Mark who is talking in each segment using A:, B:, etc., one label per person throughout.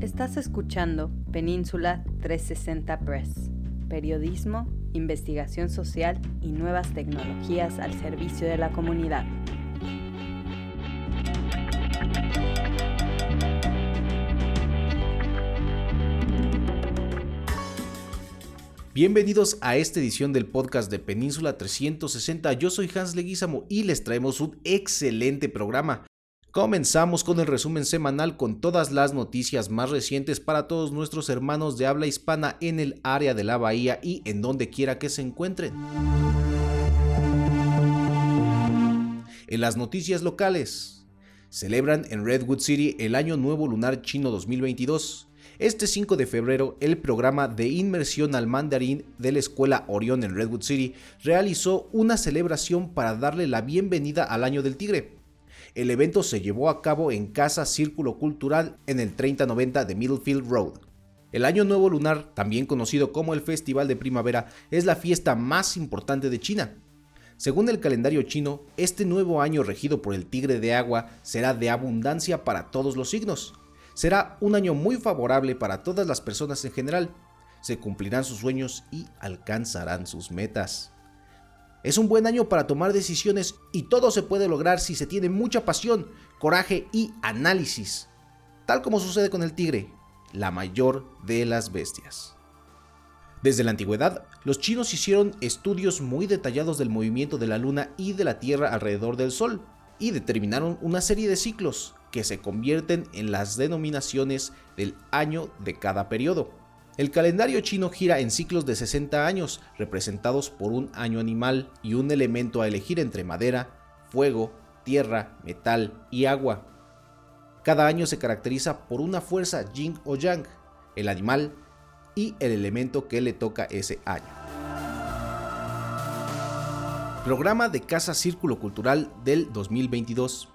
A: Estás escuchando Península 360 Press, periodismo, investigación social y nuevas tecnologías al servicio de la comunidad.
B: Bienvenidos a esta edición del podcast de Península 360. Yo soy Hans Leguizamo y les traemos un excelente programa. Comenzamos con el resumen semanal con todas las noticias más recientes para todos nuestros hermanos de habla hispana en el área de la bahía y en donde quiera que se encuentren. En las noticias locales, celebran en Redwood City el Año Nuevo Lunar Chino 2022. Este 5 de febrero, el programa de inmersión al mandarín de la Escuela Orión en Redwood City realizó una celebración para darle la bienvenida al Año del Tigre. El evento se llevó a cabo en Casa Círculo Cultural en el 3090 de Middlefield Road. El Año Nuevo Lunar, también conocido como el Festival de Primavera, es la fiesta más importante de China. Según el calendario chino, este nuevo año regido por el Tigre de Agua será de abundancia para todos los signos. Será un año muy favorable para todas las personas en general. Se cumplirán sus sueños y alcanzarán sus metas. Es un buen año para tomar decisiones y todo se puede lograr si se tiene mucha pasión, coraje y análisis, tal como sucede con el tigre, la mayor de las bestias. Desde la antigüedad, los chinos hicieron estudios muy detallados del movimiento de la luna y de la tierra alrededor del sol, y determinaron una serie de ciclos que se convierten en las denominaciones del año de cada periodo. El calendario chino gira en ciclos de 60 años, representados por un año animal y un elemento a elegir entre madera, fuego, tierra, metal y agua. Cada año se caracteriza por una fuerza yin o yang, el animal y el elemento que le toca ese año. Programa de Casa Círculo Cultural del 2022.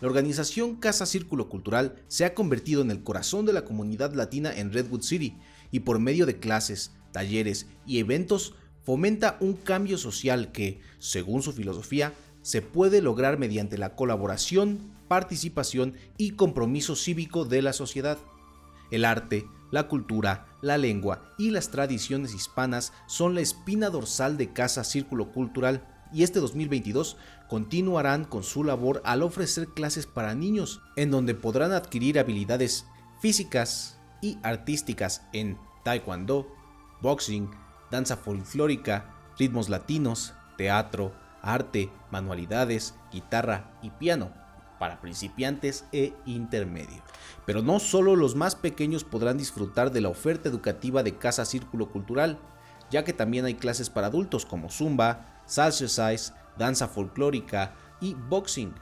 B: La organización Casa Círculo Cultural se ha convertido en el corazón de la comunidad latina en Redwood City y por medio de clases, talleres y eventos fomenta un cambio social que, según su filosofía, se puede lograr mediante la colaboración, participación y compromiso cívico de la sociedad. El arte, la cultura, la lengua y las tradiciones hispanas son la espina dorsal de Casa Círculo Cultural y este 2022 continuarán con su labor al ofrecer clases para niños, en donde podrán adquirir habilidades físicas, y artísticas en taekwondo, boxing, danza folclórica, ritmos latinos, teatro, arte, manualidades, guitarra y piano para principiantes e intermedios. Pero no solo los más pequeños podrán disfrutar de la oferta educativa de Casa Círculo Cultural, ya que también hay clases para adultos como zumba, salsa size, danza folclórica y boxing.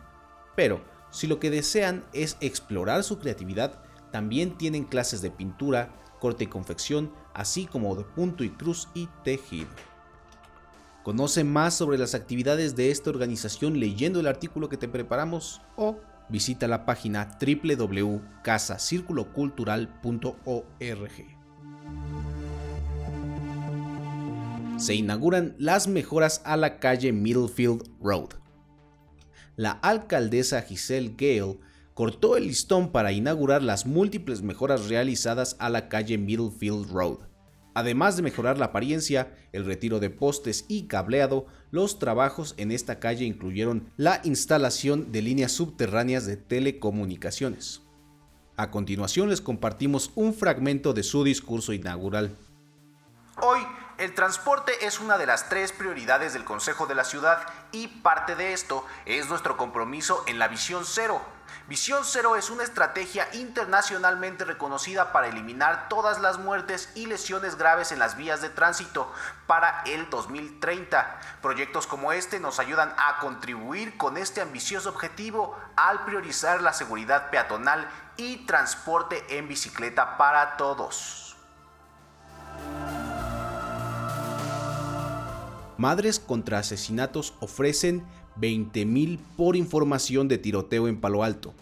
B: Pero si lo que desean es explorar su creatividad, también tienen clases de pintura, corte y confección, así como de punto y cruz y tejido. Conoce más sobre las actividades de esta organización leyendo el artículo que te preparamos o visita la página www.casacirculocultural.org. Se inauguran las mejoras a la calle Middlefield Road. La alcaldesa Giselle Gale cortó el listón para inaugurar las múltiples mejoras realizadas a la calle Middlefield Road. Además de mejorar la apariencia, el retiro de postes y cableado, los trabajos en esta calle incluyeron la instalación de líneas subterráneas de telecomunicaciones. A continuación les compartimos un fragmento de su discurso inaugural.
C: Hoy, el transporte es una de las tres prioridades del Consejo de la Ciudad y parte de esto es nuestro compromiso en la visión cero Visión Cero es una estrategia internacionalmente reconocida para eliminar todas las muertes y lesiones graves en las vías de tránsito para el 2030. Proyectos como este nos ayudan a contribuir con este ambicioso objetivo al priorizar la seguridad peatonal y transporte en bicicleta para todos.
B: Madres contra asesinatos ofrecen 20.000 por información de tiroteo en Palo Alto.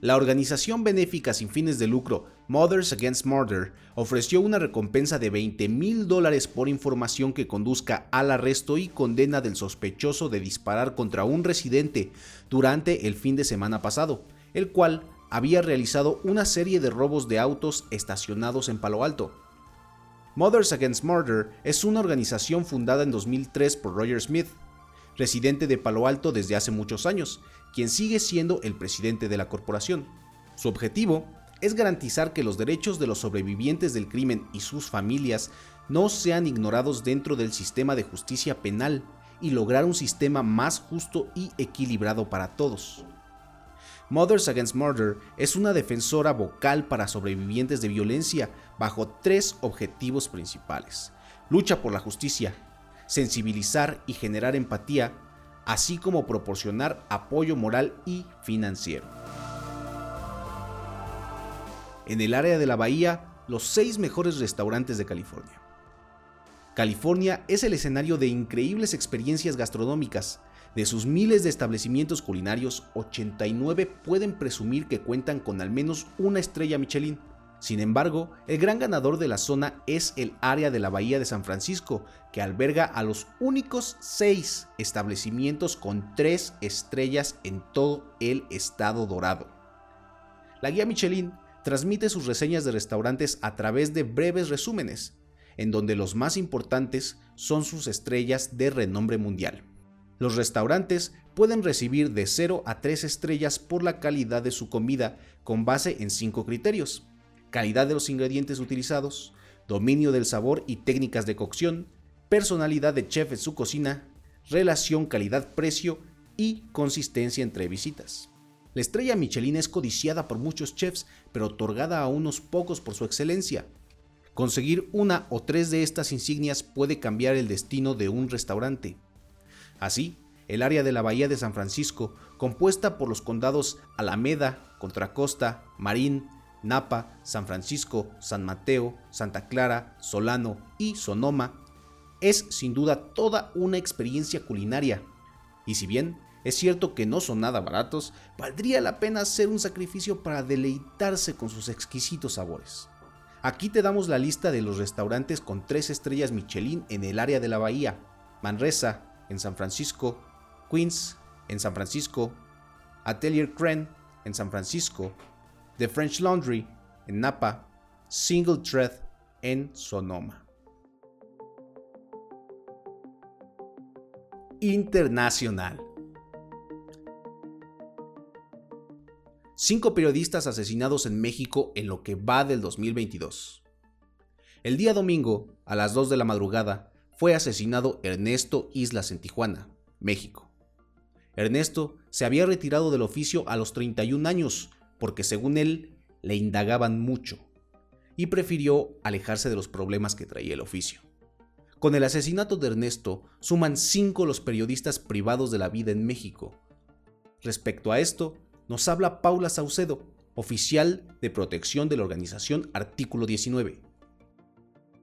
B: La organización benéfica sin fines de lucro Mothers Against Murder ofreció una recompensa de 20 mil dólares por información que conduzca al arresto y condena del sospechoso de disparar contra un residente durante el fin de semana pasado, el cual había realizado una serie de robos de autos estacionados en Palo Alto. Mothers Against Murder es una organización fundada en 2003 por Roger Smith, residente de Palo Alto desde hace muchos años, quien sigue siendo el presidente de la corporación. Su objetivo es garantizar que los derechos de los sobrevivientes del crimen y sus familias no sean ignorados dentro del sistema de justicia penal y lograr un sistema más justo y equilibrado para todos. Mothers Against Murder es una defensora vocal para sobrevivientes de violencia bajo tres objetivos principales. Lucha por la justicia, sensibilizar y generar empatía, así como proporcionar apoyo moral y financiero. En el área de la bahía, los seis mejores restaurantes de California. California es el escenario de increíbles experiencias gastronómicas, de sus miles de establecimientos culinarios, 89 pueden presumir que cuentan con al menos una estrella Michelin. Sin embargo, el gran ganador de la zona es el área de la Bahía de San Francisco, que alberga a los únicos seis establecimientos con tres estrellas en todo el estado dorado. La guía Michelin transmite sus reseñas de restaurantes a través de breves resúmenes, en donde los más importantes son sus estrellas de renombre mundial. Los restaurantes pueden recibir de 0 a 3 estrellas por la calidad de su comida con base en 5 criterios. Calidad de los ingredientes utilizados, dominio del sabor y técnicas de cocción, personalidad de chef en su cocina, relación calidad-precio y consistencia entre visitas. La estrella Michelin es codiciada por muchos chefs, pero otorgada a unos pocos por su excelencia. Conseguir una o tres de estas insignias puede cambiar el destino de un restaurante. Así, el área de la Bahía de San Francisco, compuesta por los condados Alameda, Contracosta, Marín, Napa, San Francisco, San Mateo, Santa Clara, Solano y Sonoma, es sin duda toda una experiencia culinaria. Y si bien es cierto que no son nada baratos, valdría la pena hacer un sacrificio para deleitarse con sus exquisitos sabores. Aquí te damos la lista de los restaurantes con tres estrellas Michelin en el área de la bahía. Manresa, en San Francisco, Queens en San Francisco, Atelier Cren en San Francisco, The French Laundry en Napa, Single Thread en Sonoma. Internacional. Cinco periodistas asesinados en México en lo que va del 2022. El día domingo, a las 2 de la madrugada, fue asesinado Ernesto Islas en Tijuana, México. Ernesto se había retirado del oficio a los 31 años porque según él le indagaban mucho y prefirió alejarse de los problemas que traía el oficio. Con el asesinato de Ernesto suman cinco los periodistas privados de la vida en México. Respecto a esto, nos habla Paula Saucedo, oficial de protección de la organización Artículo 19.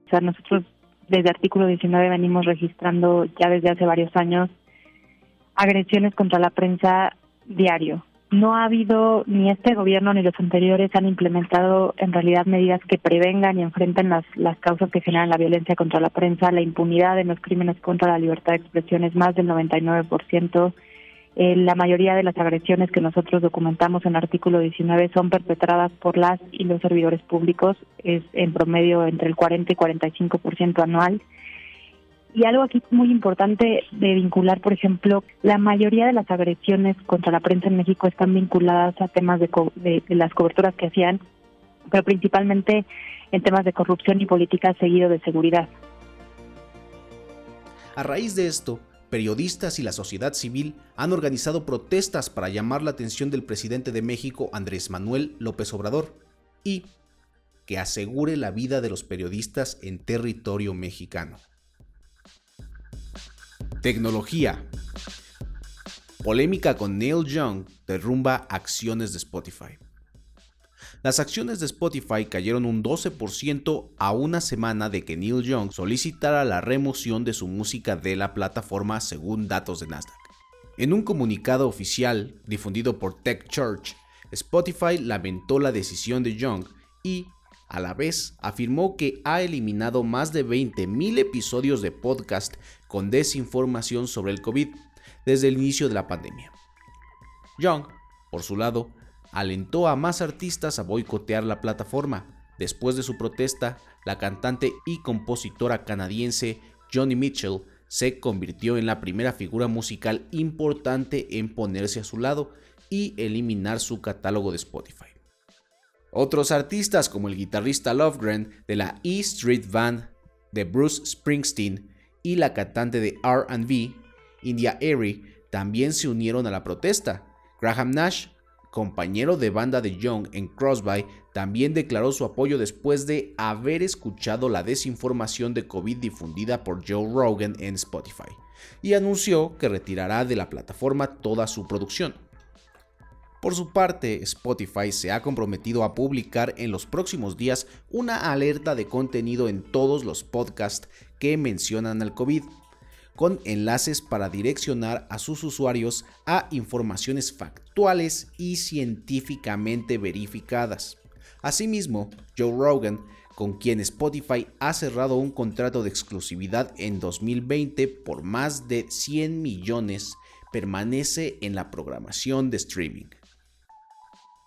D: O sea, nosotros desde artículo 19 venimos registrando ya desde hace varios años agresiones contra la prensa diario. No ha habido, ni este gobierno ni los anteriores han implementado en realidad medidas que prevengan y enfrenten las, causas que generan la violencia contra la prensa. La impunidad en los crímenes contra la libertad de expresión es más del 99%. Eh, la mayoría de las agresiones que nosotros documentamos en artículo 19 son perpetradas por las y los servidores públicos, es en promedio entre el 40 y 45% anual. Y algo aquí muy importante de vincular, por ejemplo, la mayoría de las agresiones contra la prensa en México están vinculadas a temas de, de las coberturas que hacían, pero principalmente en temas de corrupción y política seguido de seguridad.
B: A raíz de esto, periodistas y la sociedad civil han organizado protestas para llamar la atención del presidente de México, Andrés Manuel López Obrador, y que asegure la vida de los periodistas en territorio mexicano. Tecnología. Polémica con Neil Young derrumba acciones de Spotify. Las acciones de Spotify cayeron un 12% a una semana de que Neil Young solicitara la remoción de su música de la plataforma según datos de Nasdaq. En un comunicado oficial difundido por TechChurch, Spotify lamentó la decisión de Young y, a la vez, afirmó que ha eliminado más de 20.000 episodios de podcast con desinformación sobre el COVID desde el inicio de la pandemia. Young, por su lado, alentó a más artistas a boicotear la plataforma. Después de su protesta, la cantante y compositora canadiense Johnny Mitchell se convirtió en la primera figura musical importante en ponerse a su lado y eliminar su catálogo de Spotify. Otros artistas como el guitarrista Lovegren de la E Street Band de Bruce Springsteen y la cantante de RB, India Airy, también se unieron a la protesta. Graham Nash, compañero de banda de Young en Crossby, también declaró su apoyo después de haber escuchado la desinformación de COVID difundida por Joe Rogan en Spotify, y anunció que retirará de la plataforma toda su producción. Por su parte, Spotify se ha comprometido a publicar en los próximos días una alerta de contenido en todos los podcasts que mencionan al COVID, con enlaces para direccionar a sus usuarios a informaciones factuales y científicamente verificadas. Asimismo, Joe Rogan, con quien Spotify ha cerrado un contrato de exclusividad en 2020 por más de 100 millones, permanece en la programación de streaming.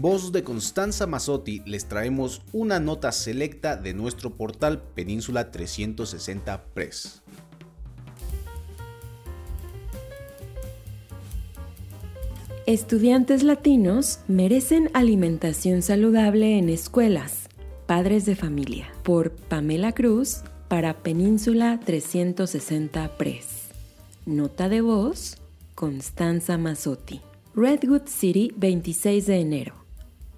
B: Voz de Constanza Mazzotti les traemos una nota selecta de nuestro portal Península 360 Press.
E: Estudiantes latinos merecen alimentación saludable en escuelas. Padres de familia. Por Pamela Cruz para Península 360 Press. Nota de voz, Constanza Mazzotti. Redwood City, 26 de enero.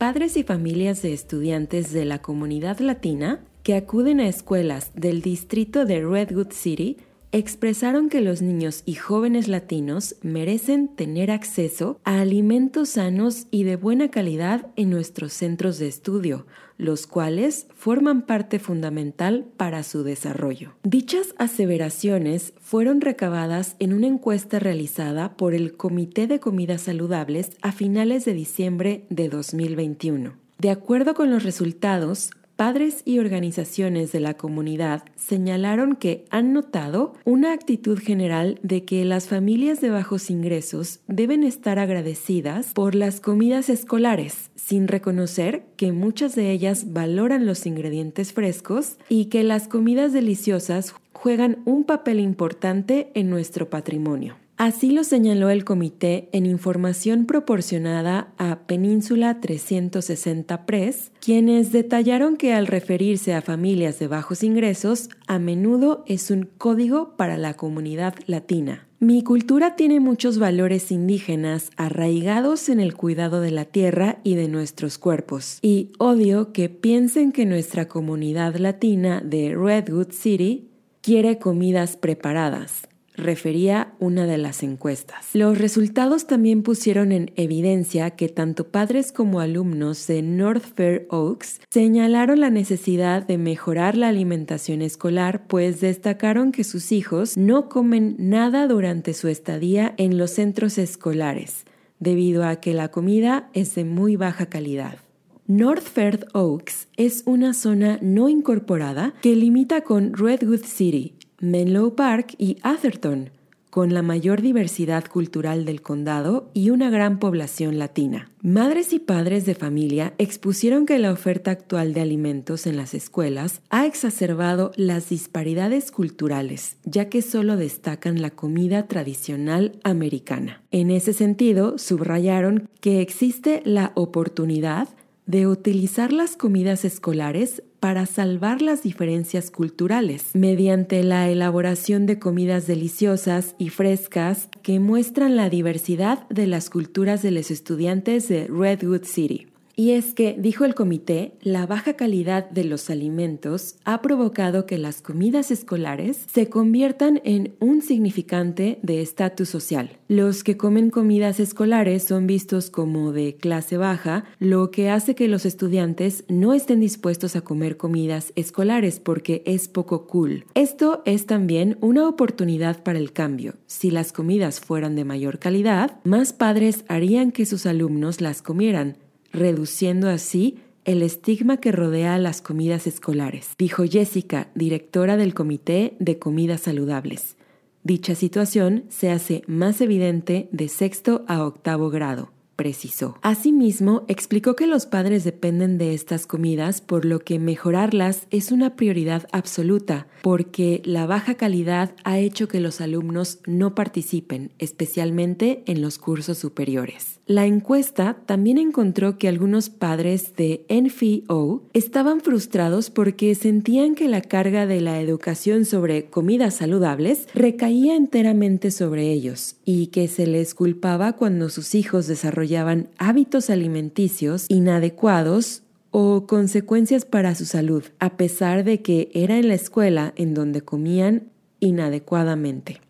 E: Padres y familias de estudiantes de la comunidad latina que acuden a escuelas del distrito de Redwood City expresaron que los niños y jóvenes latinos merecen tener acceso a alimentos sanos y de buena calidad en nuestros centros de estudio, los cuales forman parte fundamental para su desarrollo. Dichas aseveraciones fueron recabadas en una encuesta realizada por el Comité de Comidas Saludables a finales de diciembre de 2021. De acuerdo con los resultados, padres y organizaciones de la comunidad señalaron que han notado una actitud general de que las familias de bajos ingresos deben estar agradecidas por las comidas escolares, sin reconocer que muchas de ellas valoran los ingredientes frescos y que las comidas deliciosas juegan un papel importante en nuestro patrimonio. Así lo señaló el comité en información proporcionada a Península 360 Press, quienes detallaron que al referirse a familias de bajos ingresos, a menudo es un código para la comunidad latina. Mi cultura tiene muchos valores indígenas arraigados en el cuidado de la tierra y de nuestros cuerpos, y odio que piensen que nuestra comunidad latina de Redwood City quiere comidas preparadas refería una de las encuestas. Los resultados también pusieron en evidencia que tanto padres como alumnos de North Fair Oaks señalaron la necesidad de mejorar la alimentación escolar, pues destacaron que sus hijos no comen nada durante su estadía en los centros escolares, debido a que la comida es de muy baja calidad. North Fair Oaks es una zona no incorporada que limita con Redwood City, Menlo Park y Atherton, con la mayor diversidad cultural del condado y una gran población latina. Madres y padres de familia expusieron que la oferta actual de alimentos en las escuelas ha exacerbado las disparidades culturales, ya que solo destacan la comida tradicional americana. En ese sentido, subrayaron que existe la oportunidad de utilizar las comidas escolares para salvar las diferencias culturales, mediante la elaboración de comidas deliciosas y frescas que muestran la diversidad de las culturas de los estudiantes de Redwood City. Y es que, dijo el comité, la baja calidad de los alimentos ha provocado que las comidas escolares se conviertan en un significante de estatus social. Los que comen comidas escolares son vistos como de clase baja, lo que hace que los estudiantes no estén dispuestos a comer comidas escolares porque es poco cool. Esto es también una oportunidad para el cambio. Si las comidas fueran de mayor calidad, más padres harían que sus alumnos las comieran reduciendo así el estigma que rodea a las comidas escolares, dijo Jessica, directora del Comité de Comidas Saludables. Dicha situación se hace más evidente de sexto a octavo grado precisó. Asimismo, explicó que los padres dependen de estas comidas, por lo que mejorarlas es una prioridad absoluta, porque la baja calidad ha hecho que los alumnos no participen, especialmente en los cursos superiores. La encuesta también encontró que algunos padres de NFO estaban frustrados porque sentían que la carga de la educación sobre comidas saludables recaía enteramente sobre ellos y que se les culpaba cuando sus hijos desarrollaban hábitos alimenticios inadecuados o consecuencias para su salud, a pesar de que era en la escuela en donde comían inadecuadamente.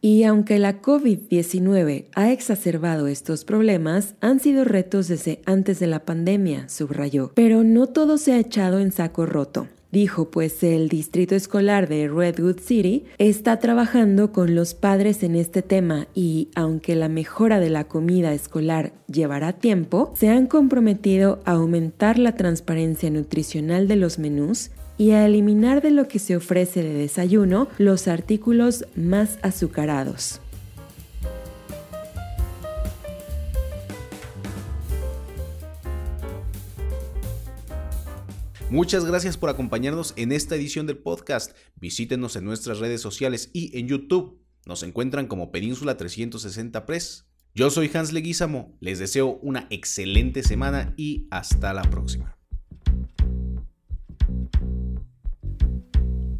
E: Y aunque la COVID-19 ha exacerbado estos problemas, han sido retos desde antes de la pandemia, subrayó. Pero no todo se ha echado en saco roto. Dijo, pues el distrito escolar de Redwood City está trabajando con los padres en este tema y aunque la mejora de la comida escolar llevará tiempo, se han comprometido a aumentar la transparencia nutricional de los menús y a eliminar de lo que se ofrece de desayuno los artículos más azucarados.
B: Muchas gracias por acompañarnos en esta edición del podcast. Visítenos en nuestras redes sociales y en YouTube. Nos encuentran como Península 360 Press. Yo soy Hans Leguizamo, les deseo una excelente semana y hasta la próxima.